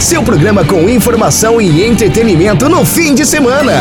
Seu programa com informação e entretenimento no fim de semana.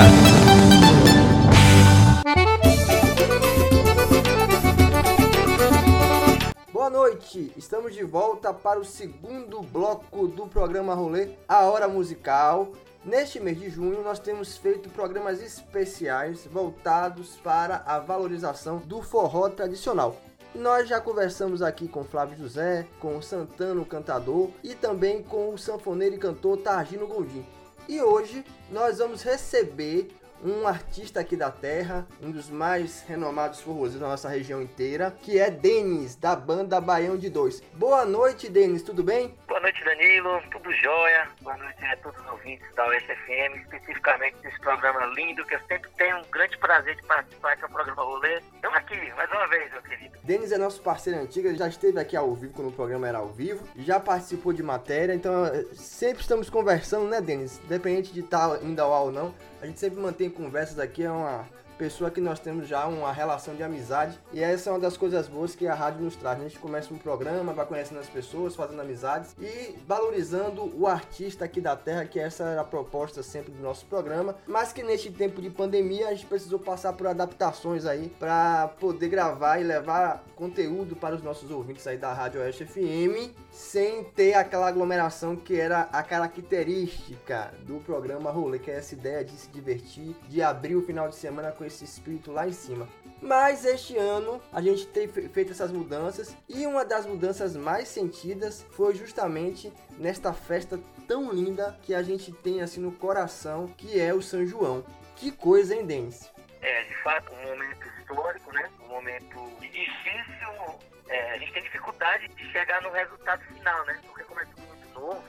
Boa noite, estamos de volta para o segundo bloco do programa Rolê, a Hora Musical. Neste mês de junho, nós temos feito programas especiais voltados para a valorização do forró tradicional. Nós já conversamos aqui com Flávio José, com o Santana, o cantador, e também com o sanfoneiro e cantor Targino Gondim. E hoje nós vamos receber um artista aqui da terra, um dos mais renomados forrozeiros da nossa região inteira, que é Denis, da banda Baião de Dois. Boa noite, Denis, tudo bem? Boa noite, Danilo, tudo jóia. Boa noite a todos os ouvintes da USFM, especificamente desse programa lindo, que eu sempre tenho um grande prazer de participar, que é o programa Rolê. Estamos aqui, mais uma vez, meu querido. Denis é nosso parceiro antigo, ele já esteve aqui ao vivo quando o programa era ao vivo, já participou de matéria, então eh, sempre estamos conversando, né, Denis? Independente de estar indo ao ar ou não, a gente sempre mantém conversas aqui, é uma pessoa que nós temos já uma relação de amizade e essa é uma das coisas boas que a rádio nos traz. A gente começa um programa, vai conhecendo as pessoas, fazendo amizades e valorizando o artista aqui da terra, que essa era a proposta sempre do nosso programa, mas que neste tempo de pandemia a gente precisou passar por adaptações aí para poder gravar e levar conteúdo para os nossos ouvintes aí da Rádio Oeste FM sem ter aquela aglomeração que era a característica do programa Rolê, que é essa ideia de se divertir, de abrir o final de semana com esse espírito lá em cima. Mas este ano a gente tem feito essas mudanças e uma das mudanças mais sentidas foi justamente nesta festa tão linda que a gente tem assim no coração, que é o São João. Que coisa, hein, Denis? É, de fato, um momento histórico, né? Um momento difícil. É, a gente tem dificuldade de chegar no resultado final, né? Porque como é tudo muito novo,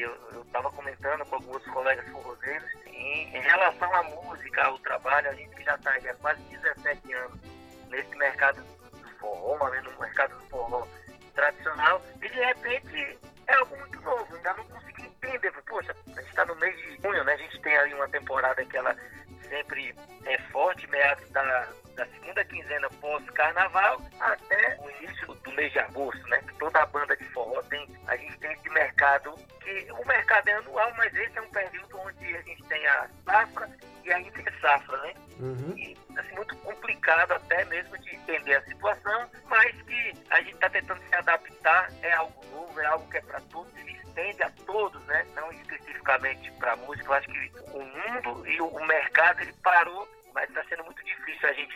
eu, eu tava comentando com alguns colegas forrozeiros, em, em relação à música, ao trabalho, a gente que já está há quase 17 anos nesse mercado do forró, né, no mercado do forró tradicional, e de repente é algo muito novo, ainda não consegui entender. Poxa, a gente está no mês de junho, né? A gente tem aí uma temporada que ela sempre é forte, meados da, da segunda quinzena pós-carnaval até o início do mês de agosto, né? Toda a banda de forró tem, a gente tem esse mercado, que o mercado é anual, mas esse é um período onde a gente tem a safra e a entre-safra, né? Uhum. E, assim, muito complicado até mesmo de entender a situação, mas que a gente está tentando se adaptar, é algo novo, é algo que é para todos, se estende a todos, né? Não especificamente para a música, eu acho que o mundo e o mercado ele parou mas está sendo muito difícil a gente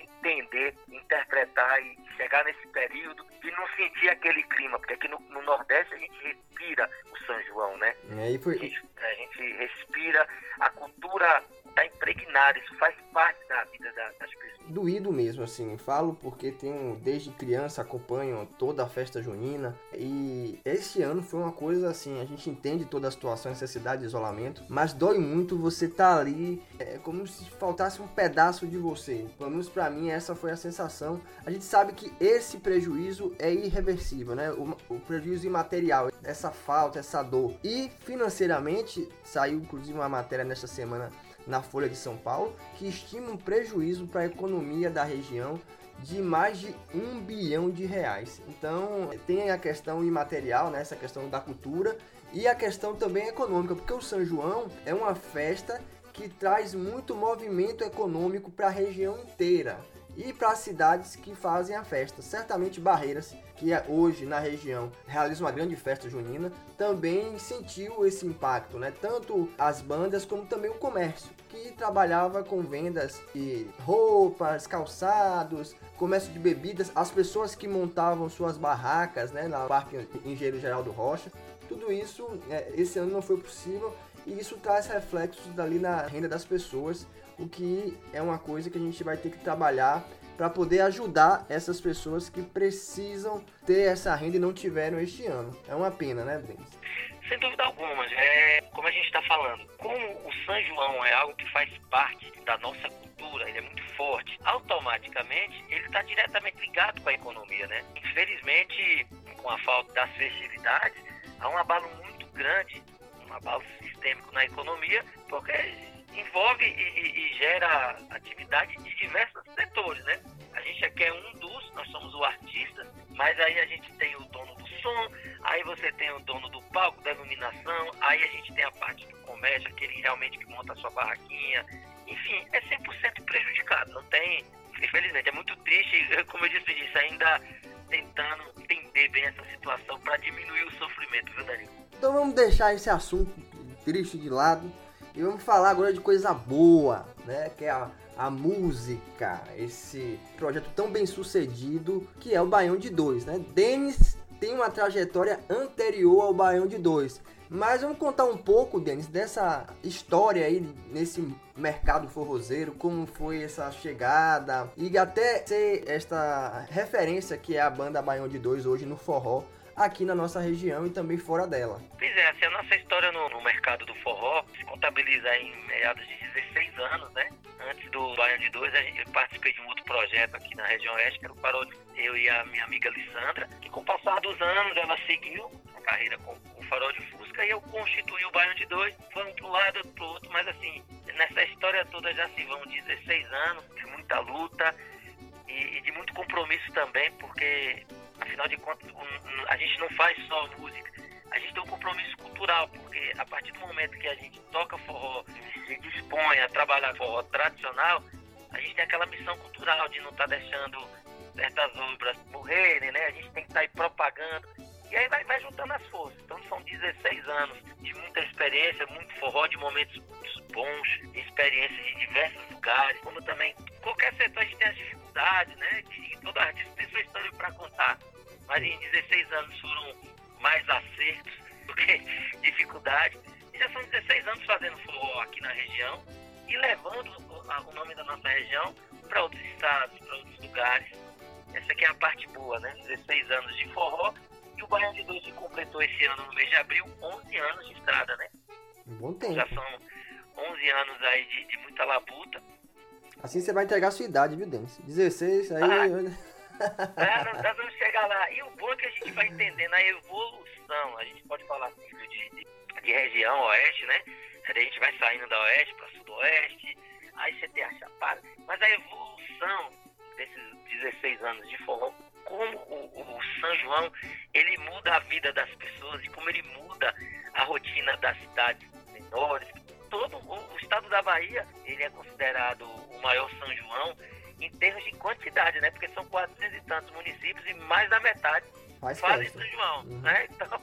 chegar nesse período e não sentir aquele clima, porque aqui no, no Nordeste a gente respira o São João, né? É, foi... a, gente, a gente respira a cultura está impregnada, isso faz parte da vida das pessoas. Doído mesmo, assim, falo porque tenho, desde criança, acompanho toda a festa junina e esse ano foi uma coisa assim, a gente entende toda a situação, necessidade de isolamento, mas dói muito você estar tá ali, é como se faltasse um pedaço de você. Pelo menos pra mim, essa foi a sensação. A gente sabe que esse prejuízo é irreversível, né? O, o prejuízo imaterial, essa falta, essa dor. E financeiramente, saiu inclusive uma matéria nesta semana na Folha de São Paulo, que estima um prejuízo para a economia da região de mais de um bilhão de reais. Então tem a questão imaterial, né, essa questão da cultura e a questão também econômica, porque o São João é uma festa que traz muito movimento econômico para a região inteira e para as cidades que fazem a festa. Certamente Barreiras, que é hoje na região realiza uma grande festa junina, também sentiu esse impacto, né? Tanto as bandas como também o comércio, que trabalhava com vendas de roupas, calçados, comércio de bebidas, as pessoas que montavam suas barracas, né, na Parque Engenheiro Geraldo Rocha. Tudo isso é, esse ano não foi possível e isso traz reflexos dali na renda das pessoas o que é uma coisa que a gente vai ter que trabalhar para poder ajudar essas pessoas que precisam ter essa renda e não tiveram este ano. É uma pena, né, Denis? Sem dúvida alguma, é como a gente está falando, como o São João é algo que faz parte da nossa cultura, ele é muito forte, automaticamente ele está diretamente ligado com a economia, né? Infelizmente, com a falta das festividades, há um abalo muito grande, um abalo sistêmico na economia, porque envolve e, e, gera atividade de diversos setores, né? A gente aqui é um dos, nós somos o artista, mas aí a gente tem o dono do som, aí você tem o dono do palco, da iluminação, aí a gente tem a parte do comércio, aquele realmente que monta a sua barraquinha. Enfim, é 100% prejudicado, não tem. Infelizmente, é muito triste, como eu disse, disse ainda tentando entender bem essa situação para diminuir o sofrimento, viu, Danilo? Então vamos deixar esse assunto triste de lado e vamos falar agora de coisa boa, né? Que é a, a música, esse projeto tão bem sucedido que é o Baião de Dois, né? Denis tem uma trajetória anterior ao Baião de Dois. Mas vamos contar um pouco, Denis, dessa história aí nesse mercado forrozeiro, como foi essa chegada e até ser esta referência que é a banda Baião de Dois hoje no forró aqui na nossa região e também fora dela. Pois é, assim, a nossa história no, no mercado do forró se contabiliza em meados de 16 anos, né? Antes do Baião de Dois, eu participei de um outro projeto aqui na região oeste, que era o Parol eu e a minha amiga Lissandra, que com o passar dos anos ela seguiu a carreira com o Farol de Fusca e eu constituí o Baião de Dois, foi um lado, outro outro, mas assim, nessa história toda já se vão 16 anos de muita luta e de muito compromisso também, porque afinal de contas a gente não faz só música, a gente tem um compromisso cultural, porque a partir do momento que a gente toca forró, se dispõe a trabalhar forró tradicional, a gente tem aquela missão cultural de não estar tá deixando certas obras morrerem, né? A gente tem que estar tá aí propagando. E aí vai, vai juntando as forças. Então são 16 anos de muita experiência, muito forró, de momentos bons, experiências de diversos lugares, como também qualquer setor a gente tem as dificuldades, né? E todo artista tem sua história para contar. Mas em 16 anos foram mais acertos do que dificuldades. E já são 16 anos fazendo forró aqui na região e levando o nome da nossa região para outros estados, para outros lugares. Essa aqui é a parte boa, né? 16 anos de forró. E o Baião de Dois completou esse ano, no mês de abril, 11 anos de estrada, né? Um bom tempo. Já são 11 anos aí de, de muita labuta. Assim você vai entregar a sua idade, viu, Denis? 16, aí... Ah, é, nós vamos chegar lá. E o bom é que a gente vai entendendo a evolução. A gente pode falar assim, de, de, de região oeste, né? a gente vai saindo da oeste para sudoeste, aí você tem a chapada. Mas a evolução desses 16 anos de forró, como o, o, São João, ele muda a vida das pessoas e como ele muda a rotina das cidades menores. Todo o, o estado da Bahia, ele é considerado o maior São João em termos de quantidade, né? Porque são 400 e tantos municípios e mais da metade Faz fazem São João, uhum. né? Então,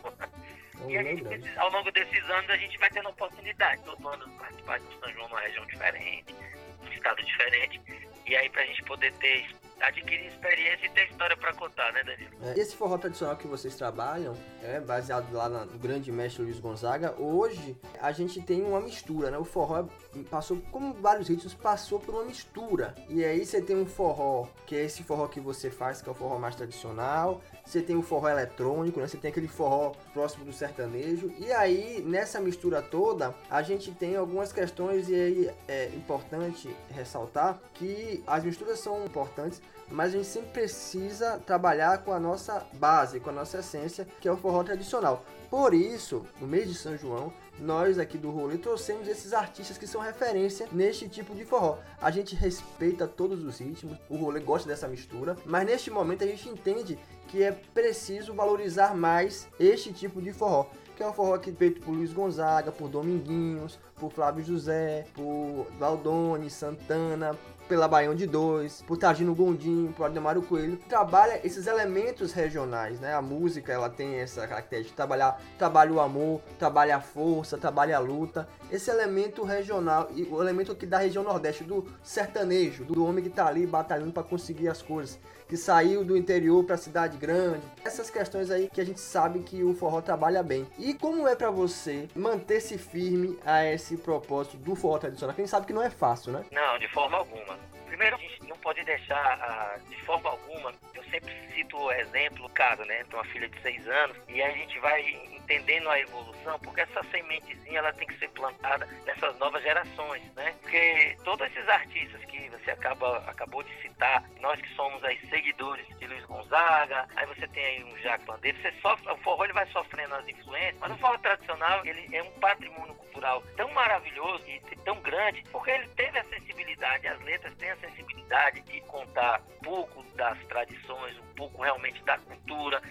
e a gente, ao longo desses anos a gente vai tendo a oportunidade, todo ano participar do São João numa região diferente, num estado diferente. E aí pra gente poder ter adquirir experiência e ter história para contar, né, Danilo? É, esse forró tradicional que vocês trabalham, é baseado lá no grande mestre Luiz Gonzaga. Hoje a gente tem uma mistura, né? O forró passou, como vários ritmos, passou por uma mistura. E aí você tem um forró, que é esse forró que você faz, que é o forró mais tradicional. Você tem o forró eletrônico, né? Você tem aquele forró próximo do sertanejo. E aí, nessa mistura toda, a gente tem algumas questões e aí é importante ressaltar que as misturas são importantes mas a gente sempre precisa trabalhar com a nossa base, com a nossa essência, que é o forró tradicional. Por isso, no mês de São João, nós aqui do rolê trouxemos esses artistas que são referência neste tipo de forró. A gente respeita todos os ritmos, o rolê gosta dessa mistura, mas neste momento a gente entende que é preciso valorizar mais este tipo de forró que é um forró aqui feito por Luiz Gonzaga, por Dominguinhos, por Flávio José, por Valdone, Santana, pela Baião de Dois, por Tagino Gondim, por Ademário Coelho, trabalha esses elementos regionais, né? A música, ela tem essa característica de trabalhar, trabalha o amor, trabalha a força, trabalha a luta, esse elemento regional, e o elemento aqui da região nordeste, do sertanejo, do homem que tá ali batalhando para conseguir as coisas que saiu do interior para a cidade grande. Essas questões aí que a gente sabe que o forró trabalha bem. E como é para você manter-se firme a esse propósito do forró tradicional? Quem sabe que não é fácil, né? Não, de forma alguma. Primeiro, a gente não pode deixar, de forma alguma, eu sempre cito o exemplo, caso, né? Tem uma filha de seis anos, e a gente vai entendendo a evolução, porque essa sementezinha ela tem que ser plantada nessas novas gerações, né? Porque todos esses artistas que você acaba, acabou de citar, nós que somos aí seguidores de Luiz Gonzaga, aí você tem aí um Jacques Bandeira, você sofre, o forró ele vai sofrendo as influências, mas o forró tradicional ele é um patrimônio cultural tão maravilhoso e tão grande, porque ele teve a sensibilidade, as letras têm a sensibilidade de contar um pouco das tradições, um pouco realmente da cultura,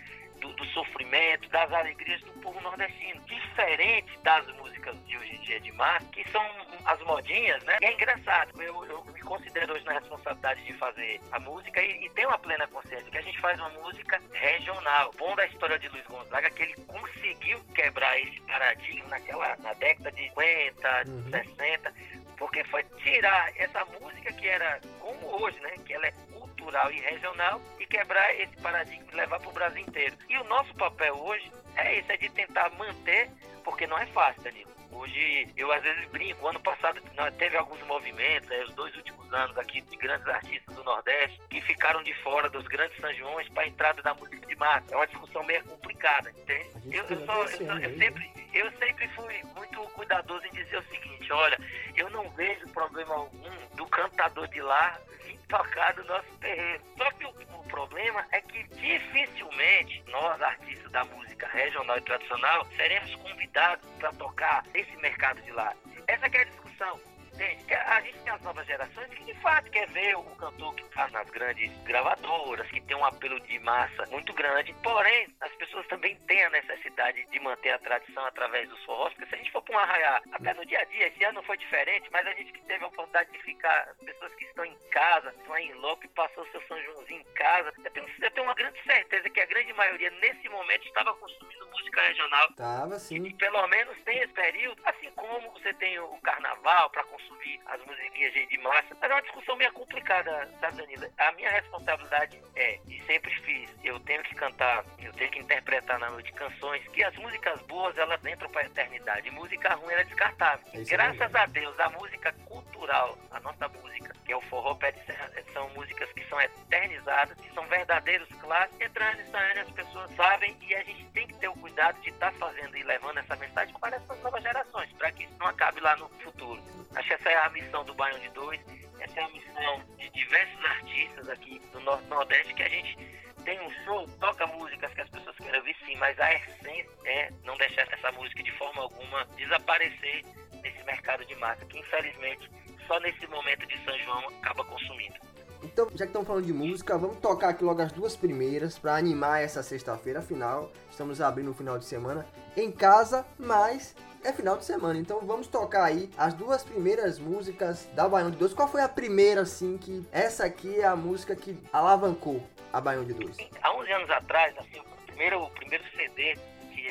do, do, sofrimento, da as alegrias do povo nordestino. Diferente das músicas de hoje em dia de massa, que são as modinhas, né? E é engraçado, eu, eu me considero hoje na responsabilidade de fazer a música e, e tenho a plena consciência que a gente faz uma música regional. Bom da história de Luiz Gonzaga é que ele conseguiu quebrar esse paradigma naquela, na década de 50, uhum. 60, porque foi tirar essa música que era como hoje, né? Que ela é cultural e regional e quebrar esse paradigma e levar para o Brasil inteiro. E o nosso papel hoje é esse, é de tentar manter, porque não é fácil, Danilo. Hoje eu às vezes brinco, ano passado teve alguns movimentos, é, os dois últimos anos aqui de grandes artistas do Nordeste que ficaram de fora dos grandes São Joões para a entrada da música de massa. É uma discussão meio complicada, entende? Eu, eu, só, eu, só, eu, né? sempre, eu sempre fui muito cuidadoso em dizer o seguinte, olha, eu não vejo problema algum do cantador de lá vir tocar no nosso terreno. Só que o, o problema é que dificilmente nós, artistas da música regional e tradicional, seremos convidados para tocar nesse mercado de lá. Essa é a discussão. A gente tem as novas gerações que de fato quer ver o cantor que está nas grandes gravadoras, que tem um apelo de massa muito grande. Porém, as pessoas também têm a necessidade de manter a tradição através dos forrós, porque se a gente for para um arraiar, até no dia a dia, esse ano foi diferente, mas a gente que teve a oportunidade de ficar, as pessoas que estão em casa, estão em loco e passou o seu São Joãozinho em casa, eu tenho, eu tenho uma grande certeza que a grande maioria nesse momento estava consumindo música regional. Tava sim. E pelo menos tem esse período, assim como você tem o carnaval para consumir consumir as musiquinhas de massa. Mas é uma discussão meio complicada, sabe, Danila? A minha responsabilidade é, e sempre fiz, eu tenho que cantar, eu tenho que interpretar na noite canções, que as músicas boas, elas entram para a eternidade. Música ruim, ela é descartável. É Graças a Deus, a música cultural, a nossa música, que é o forró pé de serra, são músicas que são eternizadas, que são verdadeiros clássicos, entrando e as pessoas sabem e a gente tem que ter o cuidado de estar tá fazendo e levando essa mensagem para essas novas gerações, para que isso não acabe lá no futuro. Acho que essa é a missão do Baião de Dois, essa é a missão de diversos artistas aqui do Norte Nordeste, que a gente tem um show, toca músicas que as pessoas querem ouvir sim, mas a essência é não deixar essa música de forma alguma desaparecer nesse mercado de massa, que infelizmente só nesse momento de São João acaba consumindo. Então, já que estamos falando de música, vamos tocar aqui logo as duas primeiras para animar essa sexta-feira. Afinal, estamos abrindo o final de semana em casa, mas é final de semana, então vamos tocar aí as duas primeiras músicas da Baião de Dois. Qual foi a primeira, assim, que essa aqui é a música que alavancou a Baião de Dois? Há 11 anos atrás, assim, o primeiro, o primeiro CD,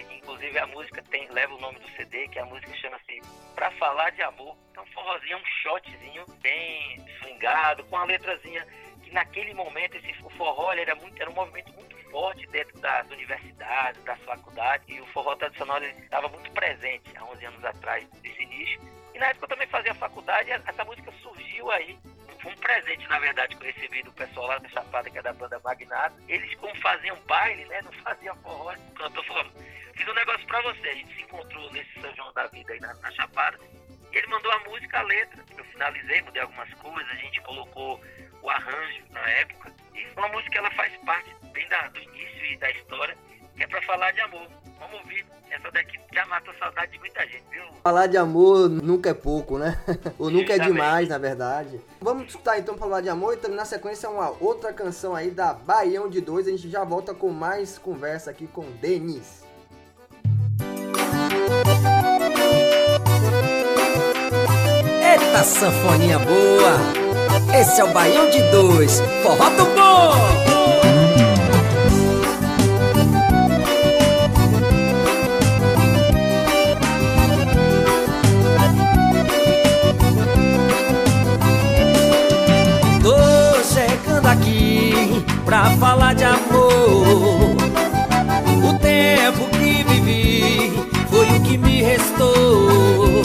que inclusive a música tem, leva o nome do CD, que a música chama-se Pra Falar de Amor. Então, um forrozinho, um shotzinho bem swingado, com a letrazinha que naquele momento esse, forró era, muito, era um movimento muito forte dentro das universidades, das faculdades, e o forró tradicional estava muito presente há 11 anos atrás desse nicho. E na época eu também fazia faculdade, essa música surgiu aí foi um presente, na verdade, que eu recebi do pessoal lá da Chapada, que é da banda Magnata. Eles, como faziam baile, né? Não faziam forró. Cantor falou, fiz um negócio pra você. A gente se encontrou nesse São João da Vida aí na, na Chapada. E ele mandou a música, a letra. Eu finalizei, mudei algumas coisas. A gente colocou o arranjo na época. E uma música, ela faz parte bem da, do início e da história, é pra falar de amor. Vamos ouvir. Essa daqui já matou saudade de muita gente, viu? Falar de amor nunca é pouco, né? Ou nunca é demais, na verdade. Vamos escutar então falar de amor e também na sequência uma outra canção aí da Baião de Dois. A gente já volta com mais conversa aqui com Denis. Eita sanfoninha boa! Esse é o Baião de Dois, forró do bom! Pra falar de amor. O tempo que vivi foi o que me restou.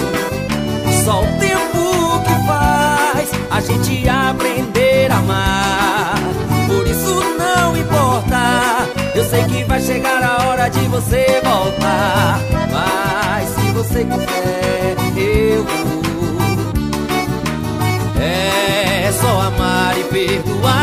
Só o tempo que faz a gente aprender a amar. Por isso não importa, eu sei que vai chegar a hora de você voltar. Mas se você quiser, eu vou. É só amar e perdoar.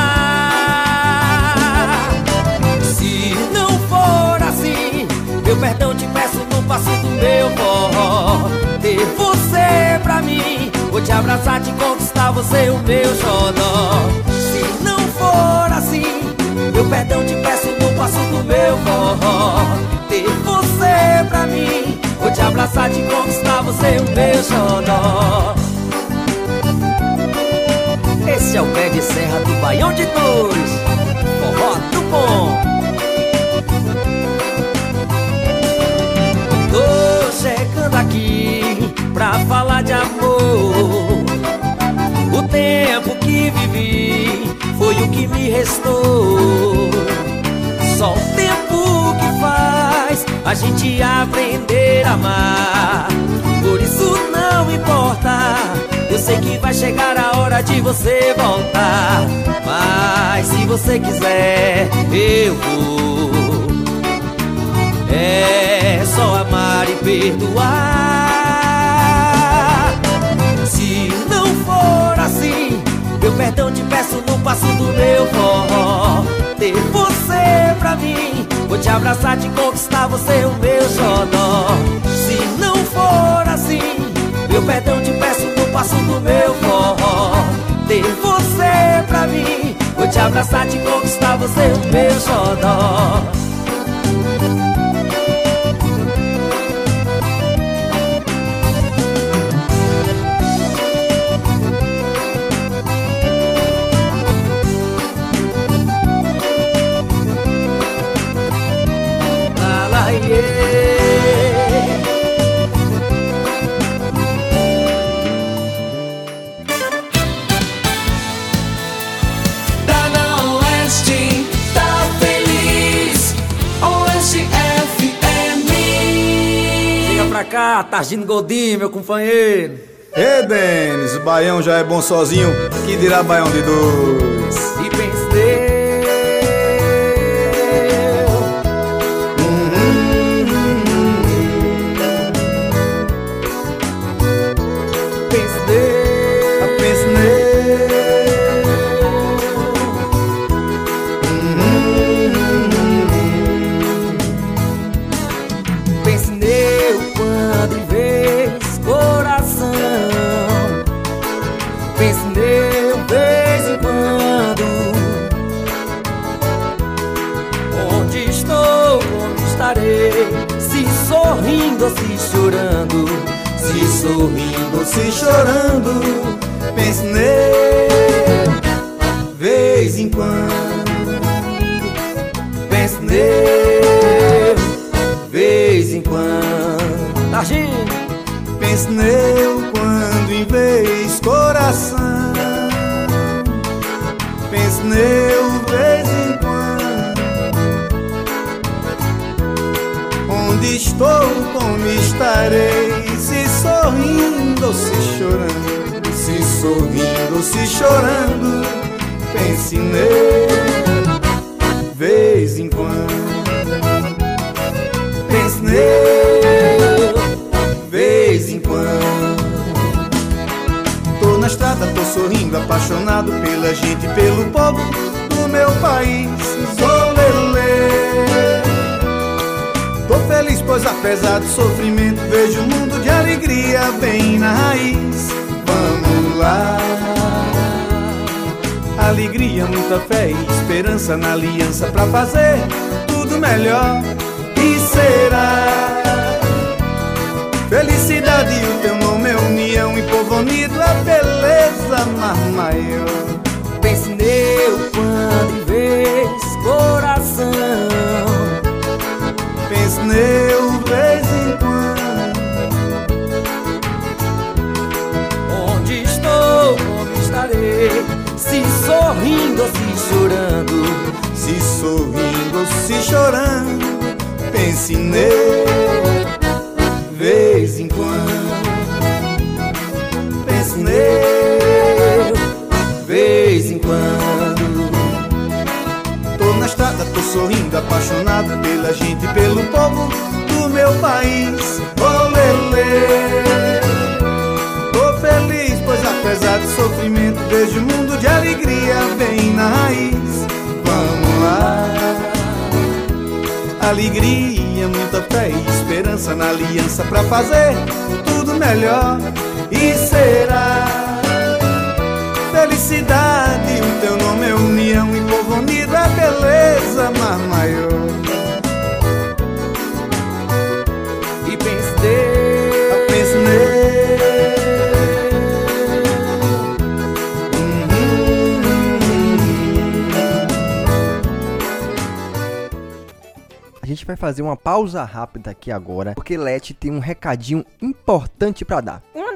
Te abraçar, te conquistar, você o meu xodó. Se não for assim Meu perdão te peço no passo do meu forró. Ter você abraçar, te conquistar, você é o meu xodó. Esse é o pé de serra do Baião de Dois Forró do bom. Tô chegando aqui pra falar de amor tempo que vivi foi o que me restou. Só o tempo que faz a gente aprender a amar. Por isso não importa Eu sei que vai chegar a hora de você voltar. Mas se você quiser, eu vou. É só amar e perdoar Meu perdão te peço no passo do meu forró Ter você pra mim Vou te abraçar, te conquistar, você é o meu xodó. Se não for assim Meu perdão te peço no passo do meu forró Ter você pra mim Vou te abraçar, te conquistar, você é o meu xodó cá, Targino Godinho, meu companheiro Ê, Denis, o baião já é bom sozinho, que dirá baião de dois. Chorando Se sorrindo se chorando, pense nele, vez em quando. Pense nele, vez em quando. Targinho Pense nele quando em vez coração. Pense nele, estou, como estarei, se sorrindo se chorando, se sorrindo se chorando, pense nele, vez em quando, pense nele, vez em quando. Tô na estrada, tô sorrindo, apaixonado pela gente, pelo povo do meu país, pois apesar do sofrimento. Vejo um mundo de alegria bem na raiz. Vamos lá. Alegria, muita fé e esperança Na aliança pra fazer tudo melhor. E será. Felicidade, o teu nome é união E povo unido é beleza mais maior Pense nele quando vez coração chorando Pense nele Vez em quando. Pense nele Vez em quando. Tô na estrada, tô sorrindo Apaixonado pela gente e pelo povo do meu país. Olelê Tô feliz, pois apesar do sofrimento Vejo um mundo de alegria bem na raiz. Vamos lá Alegria, muita fé e esperança Na aliança pra fazer tudo melhor. E será Felicidade, o teu nome é união E povo unido é beleza mais maior vai fazer uma pausa rápida aqui agora, porque Leti tem um recadinho importante para dar.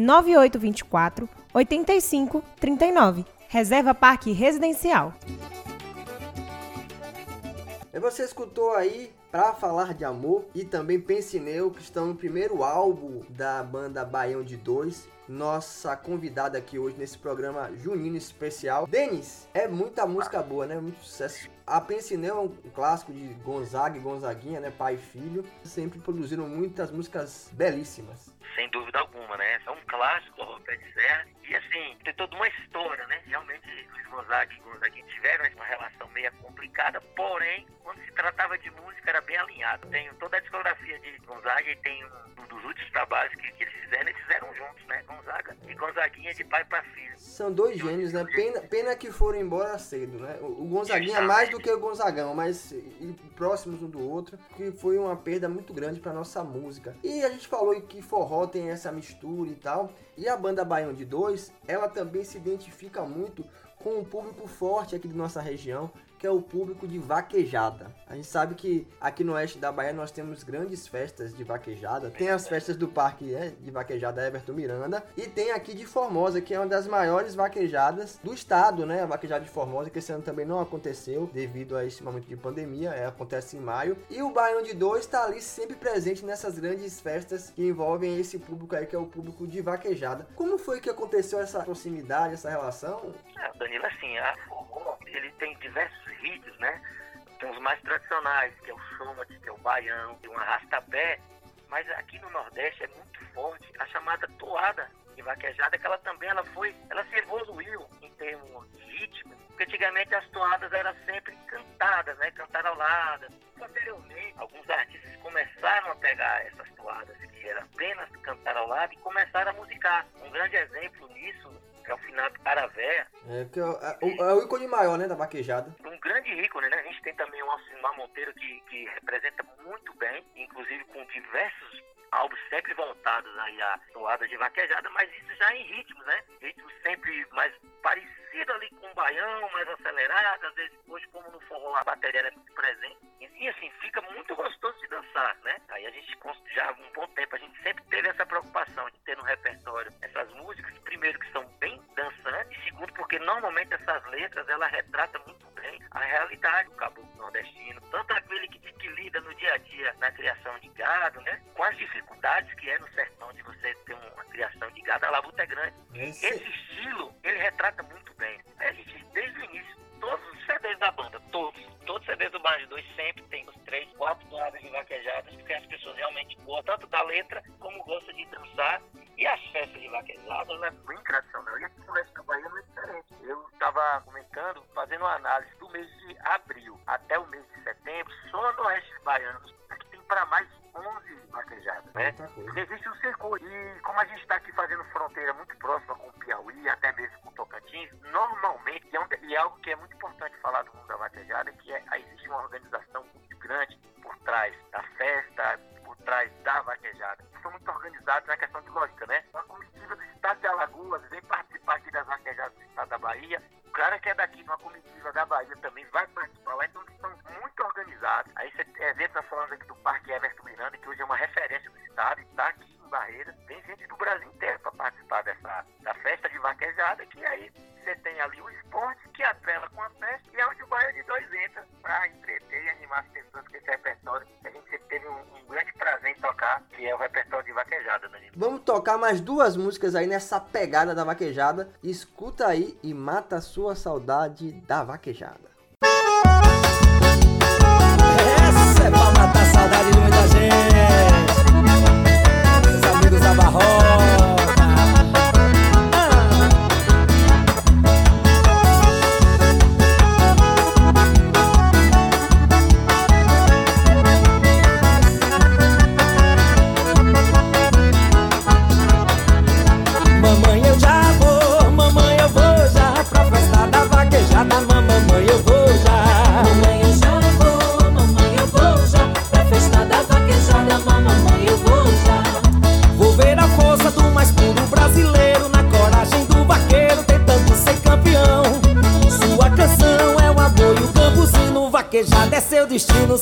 9824 8539. Reserva Parque Residencial. E você escutou aí Pra Falar de Amor e também Pense Neu, que estão no primeiro álbum da banda Baião de Dois. Nossa convidada aqui hoje nesse programa junino especial. Denis, é muita música boa, né? Muito sucesso. A Pense Neu é um clássico de Gonzaga e Gonzaguinha, né? Pai e filho. Sempre produziram muitas músicas belíssimas. Sem dúvida alguma, né? É um clássico Roberto de Serra. E assim, tem toda uma história, né? Realmente, Luiz Gonzaga e Gonzaguinha tiveram uma relação meio complicada, porém, quando se tratava de música, era bem alinhado. Tenho toda a discografia de Gonzaga e tem um, dos últimos trabalhos que, que eles fizeram, eles fizeram juntos, né? Gonzaga e Gonzaguinha de pai para filho. São dois gênios, né? Pena, pena que foram embora cedo, né? O Gonzaguinha é mais do que o Gonzagão, mas próximos um do outro, que foi uma perda muito grande para nossa música. E a gente falou que forró tem essa mistura e tal. E a banda Baião de Dois, ela também se identifica muito com um público forte aqui de nossa região, que é o público de vaquejada. A gente sabe que aqui no oeste da Bahia nós temos grandes festas de vaquejada. Tem as festas do Parque né, de Vaquejada Everton Miranda e tem aqui de Formosa, que é uma das maiores vaquejadas do estado, né? A vaquejada de Formosa, que esse ano também não aconteceu devido a esse momento de pandemia, é, acontece em maio. E o Baião de Dois está ali sempre presente nessas grandes festas que envolvem esse público aí, que é o público de vaquejada. Como foi que aconteceu essa proximidade, essa relação? Ah, Danilo, assim, a ele tem diversos ritmos, né? Tem os mais tradicionais, que é o shot, que é o baião, tem um arrastapé, mas aqui no Nordeste é muito forte a chamada toada de vaquejada, que ela também ela foi, ela se evoluiu em termos de ritmo, porque antigamente as toadas eram sempre cantadas, né, cantaroladas. Posteriormente, alguns artistas começaram a pegar essas toadas que eram apenas cantaroladas e começaram a musicar. Um grande exemplo nisso é o finado Caravé. É, que é, o, é o ícone maior, né, da vaquejada. Um grande ícone, né? A gente tem também o Alcimar Monteiro que, que representa muito bem, inclusive com diversos álbuns sempre voltados aí a toadas de vaquejada, mas isso já em ritmos, né? Ritmos sempre mais ali com o baião, mais acelerado, às vezes hoje como no forró a bateria é muito presente. E, e, assim, fica muito gostoso de dançar, né? Aí a gente já há um bom tempo a gente sempre teve essa preocupação de ter no repertório essas músicas, primeiro que são bem dançantes, e segundo porque normalmente essas letras ela retrata muito bem a realidade do caboclo nordestino, tanto aquele que, que lida no dia a dia na criação de gado, né? Com as dificuldades que é no sertão de você ter uma criação de gado, a labuta é grande. Esse- Esse estilo, ele retrata muito CDs do Band 2 sempre tem os três, quatro toadas de vaquejadas, porque as pessoas realmente gostam tanto da letra como gostam de dançar. E as festas de vaquejada, ela é bem tradicional. E aqui no Oeste da Bahia não é diferente. Eu estava comentando, fazendo uma análise do mês de abril até o mês de setembro, só no Oeste Baiano, aqui tem para mais 11 vaquejadas, né? Existe um circuito. E como a gente duas músicas aí nessa pegada da vaquejada. Escuta aí e mata a sua saudade da vaquejada. Essa é pra matar a saudade de muita gente. Os amigos da Barroca.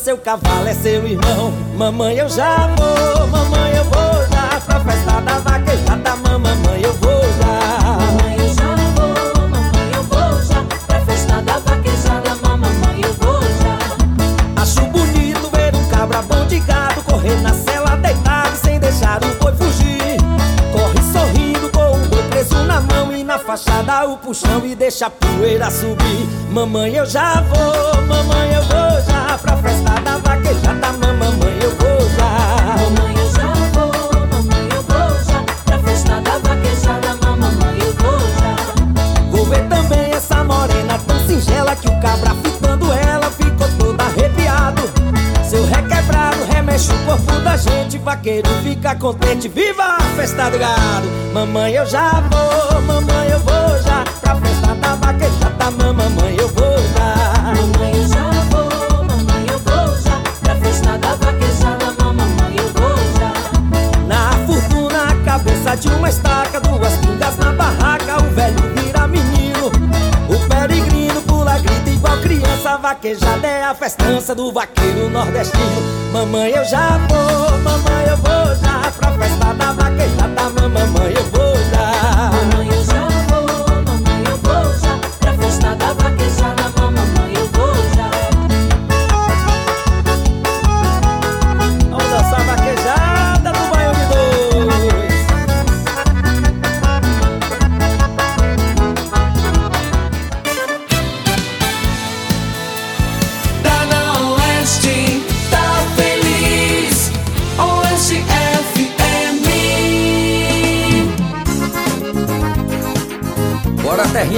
Seu cavalo é seu irmão. Mamãe, eu já vou, mamãe, eu vou já pra festa da vaquejada. Mamãe, eu vou já. Mamãe, eu já vou, mamãe, eu vou já pra festa da vaquejada. Mamãe, eu vou já. Acho bonito ver um cabra bom de gado correr na cela deitado sem deixar o boi fugir. Corre sorrindo com o boi preso na mão e na fachada o puxão e deixa a poeira subir. Mamãe, eu já vou, mamãe, eu vou já pra festa vaqueiro fica contente. Viva a festa do gado! Mamãe, eu já vou, mamãe, eu vou já pra festa da vaquejada. Mamãe, eu vou já. Mamãe, eu já cabeça de uma estaca, duas pingas na barraca, o velho vira menino. O peregrino pula, grita igual criança, vaquejada é a festança do vaqueiro nordestino. Mamãe, eu já vou, mamãe, eu vou já pra festa da vaquejada. Mamãe, eu vou já. Mamãe, eu já vou, mamãe, eu vou já pra festa da vaquejada.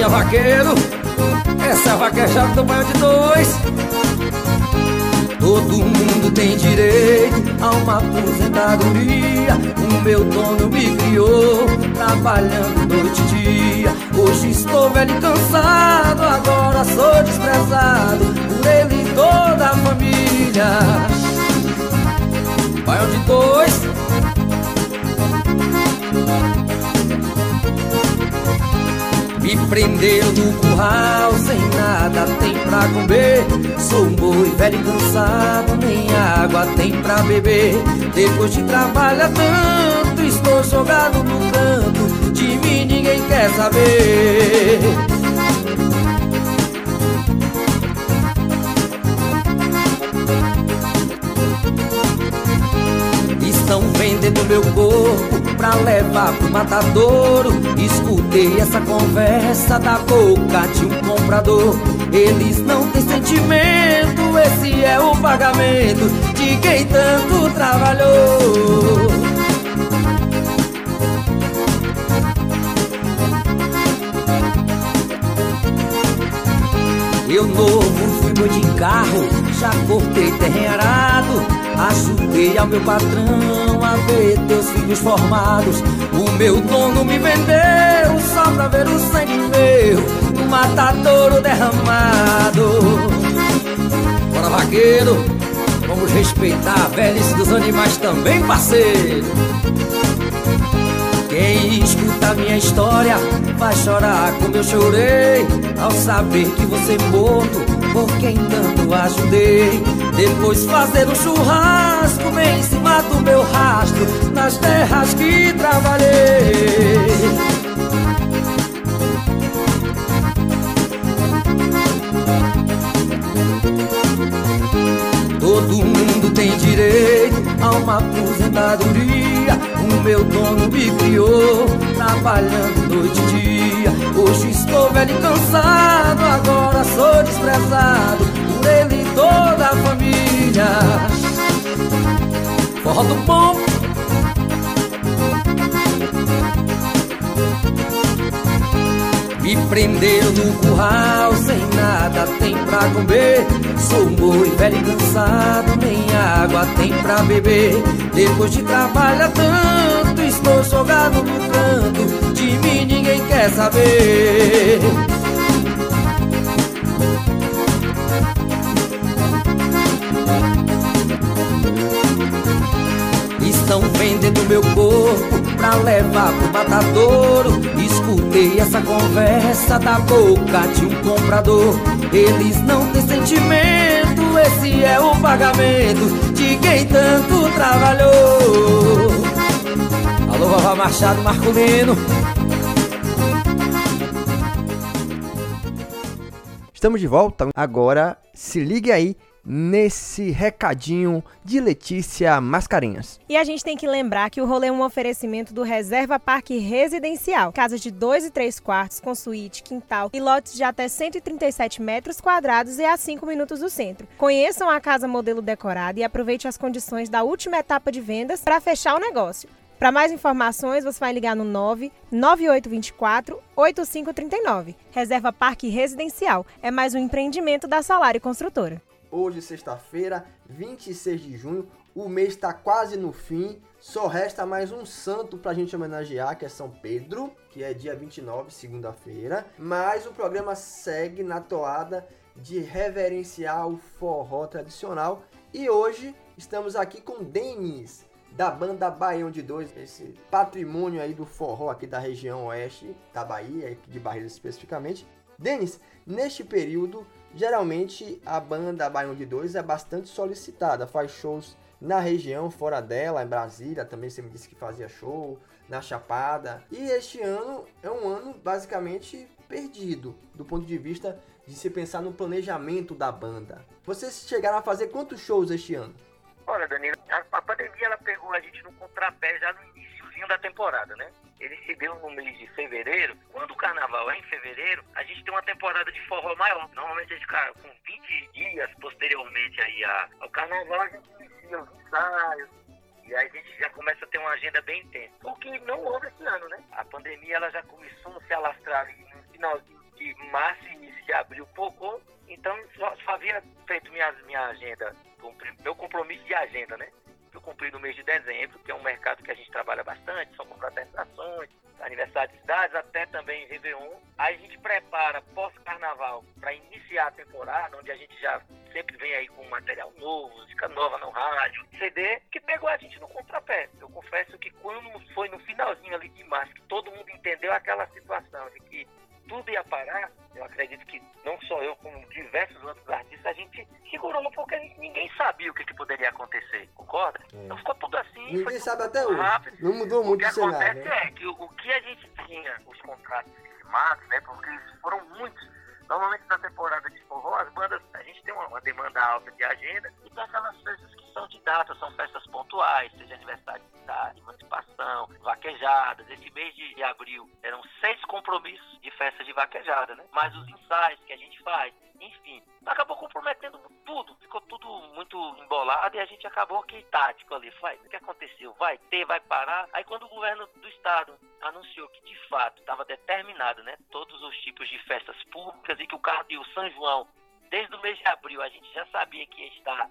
Terrinha vaqueiro. Essa é a vaquejada do banho de dois. Todo mundo tem direito a uma aposentadoria. O meu dono me criou, trabalhando noite e dia. Hoje estou velho e cansado, Me prenderam no curral, sem nada tem pra comer. Sou um boi velho e cansado, nem água tem pra beber. Depois de trabalhar tanto, estou jogado no canto. De mim ninguém quer saber. Estão vendendo meu corpo pra levar pro matadouro. Escutei essa conversa da boca de um comprador. Eles não têm sentimento, esse é o pagamento de quem tanto trabalhou. Eu novo fui de carro, já cortei terreno arado. Ajudei ao meu patrão a ver teus filhos formados. O meu dono me vendeu só pra ver o sangue meu no matadouro derramado. Bora vaqueiro, vamos respeitar a velhice dos animais também, parceiro. Minha história vai chorar como eu chorei ao saber que você morto por quem tanto ajudei. Depois fazer um churrasco bem em cima do meu rastro nas terras que trabalhei. Todo mundo tem direito a uma aposentadoria. Meu dono me criou, trabalhando noite e dia. Hoje estou velho e cansado, agora sou desprezado por ele e toda a família. Forró do bom. Me prenderam no curral, sem nada tem pra comer. Sou boi velho e cansado, nem água tem pra beber. Depois de trabalhar tanto, estou jogado no canto. De mim ninguém quer saber. Estão vendendo meu corpo pra levar pro matadouro. Escutei essa conversa da boca de um comprador. Eles não têm sentimento, esse é o pagamento de quem tanto trabalhou. Vovó Machado Marculino. Estamos de volta. Agora se ligue aí nesse recadinho de Letícia Mascarenhas. E a gente tem que lembrar que o rolê é um oferecimento do Reserva Parque Residencial. Casas de 2 e 3 quartos, com suíte, quintal e lotes de até 137 metros quadrados e a 5 minutos do centro. Conheçam a casa modelo decorada e aproveite as condições da última etapa de vendas para fechar o negócio. Para mais informações, você vai ligar no 9 9824 8539. Reserva Parque Residencial. É mais um empreendimento da Salário Construtora. Hoje, sexta-feira, 26 de junho, o mês está quase no fim. Só resta mais um santo para a gente homenagear, que é São Pedro, que é dia 29, segunda-feira. Mas o programa segue na toada de reverenciar o forró tradicional. E hoje estamos aqui com Denis, da banda Baião de Dois, esse patrimônio aí do forró aqui da região oeste da Bahia, de Barreiras especificamente. Denis, neste período, geralmente a banda Baião de Dois é bastante solicitada, faz shows na região, fora dela, em Brasília, também você me disse que fazia show, na Chapada. E este ano é um ano basicamente perdido, do ponto de vista de se pensar no planejamento da banda. Vocês chegaram a fazer quantos shows este ano? Olha, Danilo, a, a pandemia ela pegou a gente no contrapé já no iníciozinho da temporada, né? Ele se deu no mês de fevereiro. Quando o carnaval é em fevereiro, a gente tem uma temporada de forró maior. Normalmente a gente fica com 20 dias posteriormente aí ao carnaval, a gente inicia os ensaios. E aí a gente já começa a ter uma agenda bem intensa. O que não houve esse ano, né? A pandemia ela já começou a se alastrar ali no finalzinho de março e início de abril, pouco. Então só, só havia feito minha, minha agenda, meu compromisso de agenda, né? Eu cumpri no mês de dezembro, que é um mercado que a gente trabalha bastante, são confraternizações, aniversário de cidades, até também Réveillon. Aí a gente prepara pós-carnaval para iniciar a temporada, onde a gente já sempre vem aí com material novo, música nova no rádio, CD, que pegou a gente no contrapé. Eu confesso que quando foi no finalzinho ali de março, que todo mundo entendeu aquela situação de que tudo ia parar, eu acredito que não só eu, como diversos outros artistas, a gente segurou porque ninguém sabia o que, que poderia acontecer, concorda? Então ficou tudo assim. Ninguém sabe até hoje. rápido. Não mudou O muito que o cenário, acontece né? é que o, o que a gente tinha, os contratos firmados, né? Porque foram muitos. Normalmente na temporada de forró, as bandas, a gente tem uma, uma demanda alta de agenda e tem aquelas festas que são de data, são festas pontuais, seja aniversário de cidade, emancipação, vaquejadas. Esse mês de, de abril eram seis compromissos de festas de vaquejada, né? Mais os ensaios que a gente faz, enfim. Acabou comprometendo tudo, ficou tudo muito embolado e a gente acabou que tático ali. Vai, o que aconteceu? Vai ter, vai parar. Aí quando o governo do estado anunciou que de fato estava determinado, né? Todos os tipos de festas públicas e que o carro e o São João, desde o mês de abril, a gente já sabia que ia estar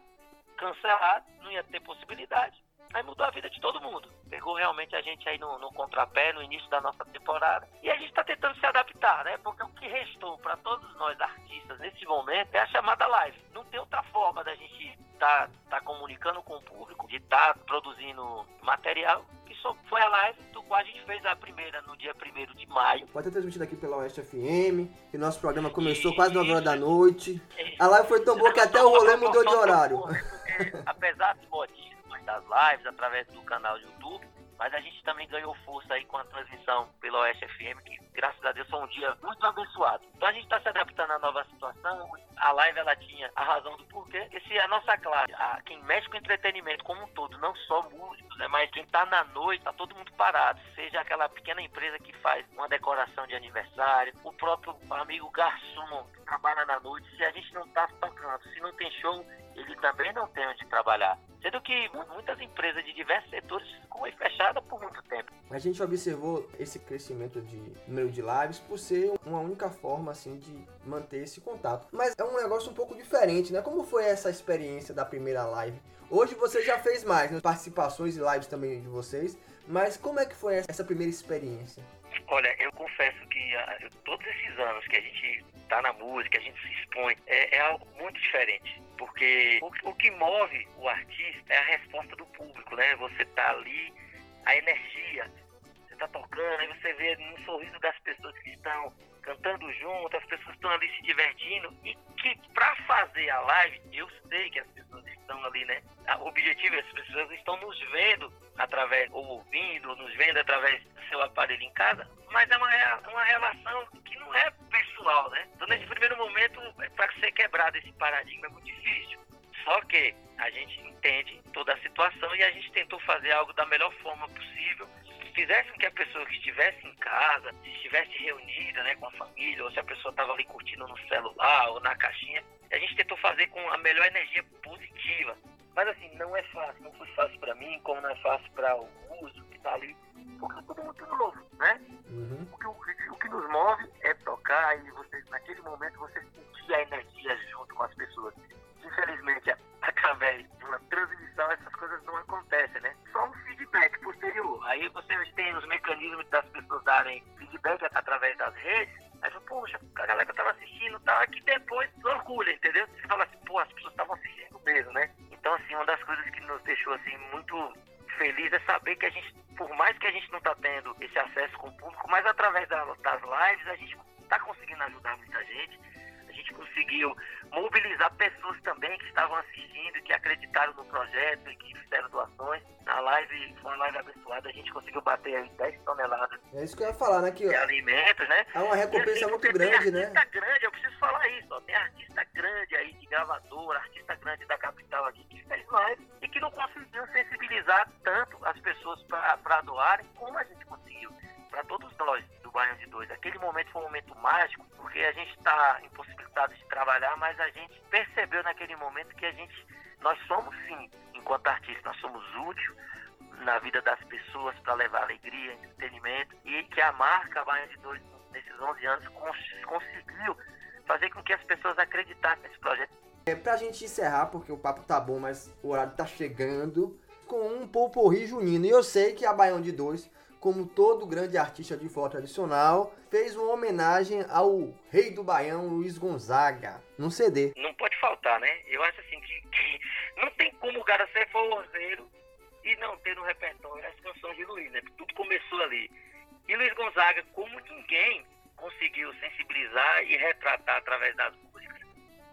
cancelado, não ia ter possibilidade. Aí mudou a vida de todo mundo. Pegou realmente a gente aí no, no contrapé, no início da nossa temporada. E a gente está tentando se adaptar, né? Porque o que restou para todos nós artistas nesse momento é a chamada live. Não tem outra forma da gente estar tá, comunicando com o público, de estar produzindo material, que só foi a live do qual a gente fez a primeira no dia 1 de maio. Pode ter transmitido aqui pela Oeste FM, que nosso programa começou quase 9 horas da noite. A live foi tão boa que até o rolê mudou de horário. Porque, apesar dos modismos das lives, através do canal do YouTube, mas a gente também ganhou força aí com a transmissão pela Oeste FM, que graças a Deus foi um dia muito abençoado. Então a gente está se adaptando à nova situação. A live ela tinha a razão do porquê. Esse é a nossa classe, a, quem mexe com entretenimento como um todo, não só músicos, né, mas quem tá na noite, tá todo mundo parado. Seja aquela pequena empresa que faz uma decoração de aniversário, o próprio amigo garçom que trabalha na noite, se a gente não tá tocando, se não tem show, ele também não tem onde trabalhar. Sendo que muitas empresas de diversos setores ficam aí fechadas por muito tempo. A gente observou esse crescimento de número de lives por ser uma única forma assim de manter esse contato. Mas é um negócio um pouco diferente, né? Como foi essa experiência da primeira live? Hoje você já fez mais, né? Participações e lives também de vocês. Mas como é que foi essa primeira experiência? Olha, eu confesso que ah, todos esses anos que a gente tá na música, a gente se expõe, é, é algo muito diferente. Porque o, o que move o artista é a resposta do público, né? Você tá ali, a energia, você tá tocando, aí você vê no sorriso das pessoas que estão cantando junto, as pessoas estão ali se divertindo e que para fazer a live, eu sei que as pessoas estão ali, né? O objetivo é as pessoas estão nos vendo através, ou ouvindo, ou nos vendo através do seu aparelho em casa, mas é uma, uma relação que não é pessoal, né? Então nesse primeiro momento, para ser quebrado esse paradigma é muito difícil. Só que a gente entende toda a situação e a gente tentou fazer algo da melhor forma possível. Fizesse que a pessoa que estivesse em casa, se estivesse reunida né, com a família, ou se a pessoa estava ali curtindo no celular ou na caixinha, a gente tentou fazer com a melhor energia positiva. Mas assim, não é fácil, não foi fácil para mim, como não é fácil para o músico que está ali, porque é tudo muito novo, né? Uhum. o que, o, o que nos move é tocar e você, naquele momento você sentir a energia junto com as pessoas. Infelizmente, através de uma transmissão, essas coisas não acontecem, né? Só um feedback posterior. Aí você tem os mecanismos das pessoas darem feedback através das redes. Aí você, poxa, a galera que tava assistindo tá aqui depois orgulha, entendeu? Você fala assim, pô, as pessoas estavam assistindo mesmo, né? Então, assim, uma das coisas que nos deixou, assim, muito feliz é saber que a gente, por mais que a gente não tá tendo esse acesso com o público, mas através da- das lives a gente tá conseguindo ajudar muita gente. A gente conseguiu mobilizar pessoas também que estavam assistindo, que acreditaram no projeto e que fizeram doações. Na live, foi uma live abençoada, a gente conseguiu bater aí 10 toneladas É isso que eu ia falar, né? Que de alimentos, né? é uma recompensa assim, muito grande, tem né? artista grande, eu preciso falar isso, ó, tem artista grande aí de gravadora, artista grande da capital aqui que fez live e que não conseguiu sensibilizar tanto as pessoas para doarem como a gente conseguiu. Para todos nós do Baião de Dois. Aquele momento foi um momento mágico, porque a gente está impossibilitado de trabalhar, mas a gente percebeu naquele momento que a gente, nós somos sim, enquanto artistas, nós somos úteis na vida das pessoas para levar alegria, entretenimento e que a marca Baião de Dois nesses 11 anos cons- conseguiu fazer com que as pessoas acreditassem nesse projeto. É pra gente encerrar, porque o papo tá bom, mas o horário tá chegando, com um poporri junino. E eu sei que a Baião de Dois, como todo grande artista de forró tradicional, fez uma homenagem ao rei do Baião, Luiz Gonzaga, num CD. Não pode faltar, né? Eu acho assim que, que não tem como o cara ser forrozeiro e não ter no repertório as canções de Luiz, né? Tudo começou ali. E Luiz Gonzaga, como ninguém, conseguiu sensibilizar e retratar através das músicas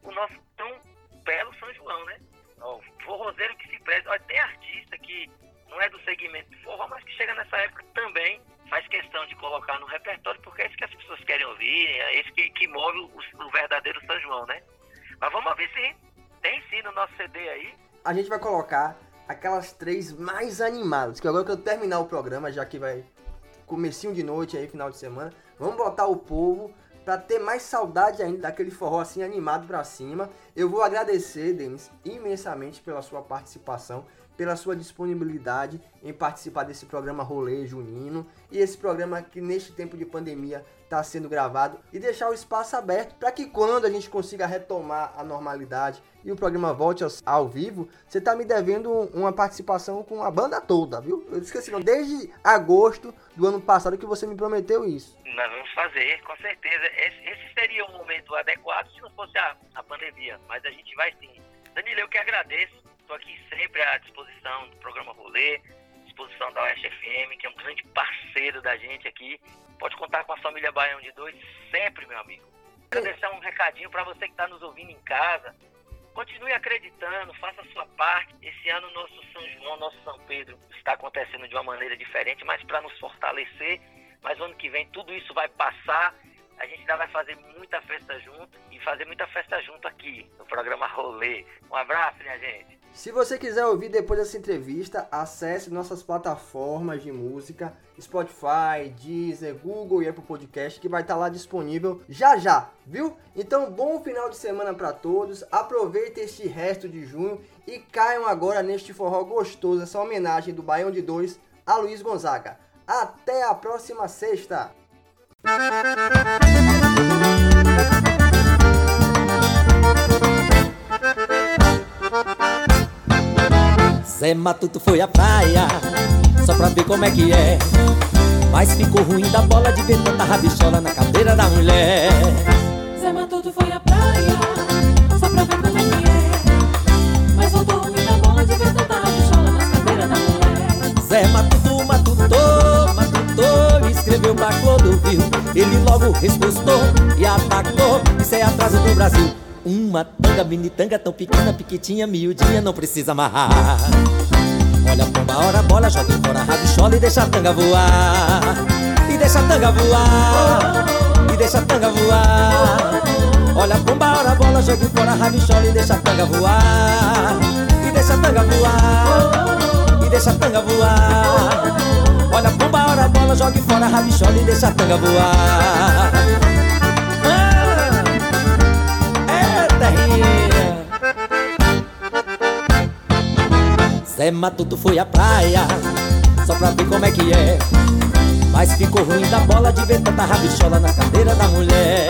o nosso tão belo São João, né? O forrozeiro que se preza. Tem artista que não é do segmento do forró, mas que chega nessa época também faz questão de colocar no repertório, porque é isso que as pessoas querem ouvir, é isso que, que move o, o verdadeiro São João, né? Mas vamos ver se tem sim no nosso CD aí. A gente vai colocar aquelas três mais animadas, que agora que eu terminar o programa, já que vai comecinho de noite aí, final de semana, vamos botar o povo pra ter mais saudade ainda daquele forró assim animado pra cima. Eu vou agradecer, Denis, imensamente pela sua participação, pela sua disponibilidade em participar desse programa Rolê Junino e esse programa que neste tempo de pandemia está sendo gravado e deixar o espaço aberto para que quando a gente consiga retomar a normalidade e o programa volte ao, ao vivo, você tá me devendo uma participação com a banda toda, viu? Eu esqueci, não, desde agosto do ano passado que você me prometeu isso. Nós vamos fazer, com certeza. Esse, esse seria um momento adequado se não fosse a, a pandemia, mas a gente vai sim. Danilo, eu que agradeço. Estou aqui sempre à disposição do programa Rolê, disposição da Oeste FM, que é um grande parceiro da gente aqui. Pode contar com a família Baião de Dois sempre, meu amigo. Quero deixar um recadinho para você que está nos ouvindo em casa. Continue acreditando, faça a sua parte. Esse ano nosso São João, nosso São Pedro está acontecendo de uma maneira diferente, mas para nos fortalecer. Mas ano que vem tudo isso vai passar. A gente ainda vai fazer muita festa junto e fazer muita festa junto aqui no programa Rolê. Um abraço, minha gente. Se você quiser ouvir depois dessa entrevista, acesse nossas plataformas de música, Spotify, Deezer, Google e Apple Podcast, que vai estar lá disponível já já, viu? Então, bom final de semana para todos. Aproveite este resto de junho e caiam agora neste forró gostoso, essa homenagem do Baião de Dois a Luiz Gonzaga. Até a próxima sexta! Zé Matuto foi à praia Só pra ver como é que é. Mas ficou ruim da bola de ver tanta rabichola na cadeira da mulher da Clodovil Ele logo respostou e atacou. Isso é atraso do Brasil. Uma tanga, mini tanga tão pequena, piquitinha, miudinha Não precisa amarrar. Olha a pomba, ora a bola, joga fora rabichola e deixa a tanga voar. E deixa a tanga voar E deixa a tanga voar. Olha a pomba, ora a bola, joga fora rabichola e deixa a tanga voar. E deixa a tanga voar E deixa a tanga voar. a ora a bola, joga fora rabichola e deixa a tanga voar. Ah, Zé Matuto foi à praia Só pra ver como é que é. Mas ficou ruim da bola de ver tanta rabichola na cadeira da mulher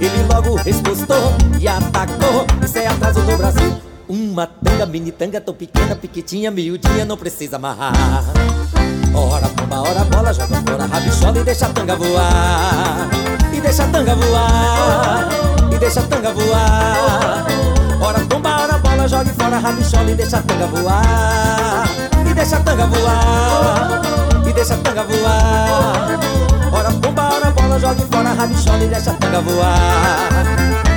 Ele logo respostou e atacou. Isso é atraso do Brasil. Uma tanga, mini tanga tão pequena, piquitinha, miudinha Não precisa amarrar. Ora pomba, ora bola, joga fora rabichola e deixa a tanga voar. E deixa a tanga voar E deixa a tanga voar. Ora pomba, ora bola, jogue fora rabichola e deixa a tanga voar. E deixa a tanga voar E deixa a tanga voar. Ora pomba, ora bola, jogue fora rabichola e deixa a tanga voar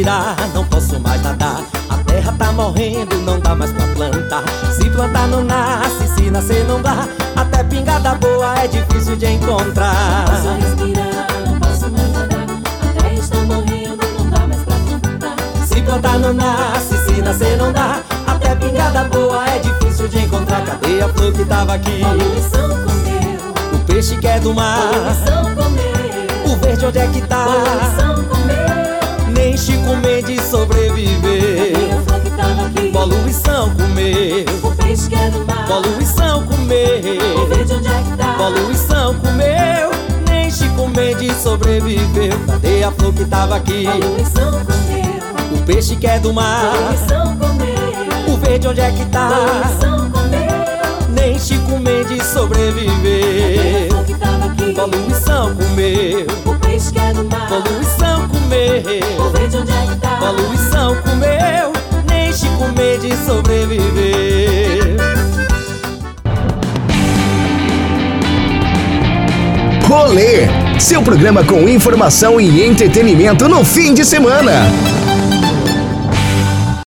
respirar, não posso mais nadar. A terra tá morrendo, não dá mais pra plantar. Se plantar não nasce, se nascer não dá. Até pingada boa é difícil de encontrar. Posso respirar, não posso mais nadar. A terra está morrendo, não dá mais pra plantar. Se plantar não nasce, se nascer não dá. Até pingada boa é difícil de encontrar. Cadê a flor que tava aqui? O peixe que é do mar. O verde onde é que tá? Poluição comeu. Nem Chico Mendes E sobreviver. a flor que tava aqui, Poluição comeu. o peixe que é do mar. Poluição O comeu. verde onde é que tá? Poluição comeu. Nem Chico Mendes sobreviveu. Cadê a flor que tava aqui? Poluição comeu, O peixe que é do mar. poluição comeu. O verde onde é que tá? Poluição comeu, Nem Chico Mendes a sobreviveu. Poluição comeu. o peixe que é do mar. Poluição O comeu. verde onde é que tá? Poluição comeu. Nem Chico Mendes sobreviveu. Rolê, seu programa com informação e entretenimento no fim de semana.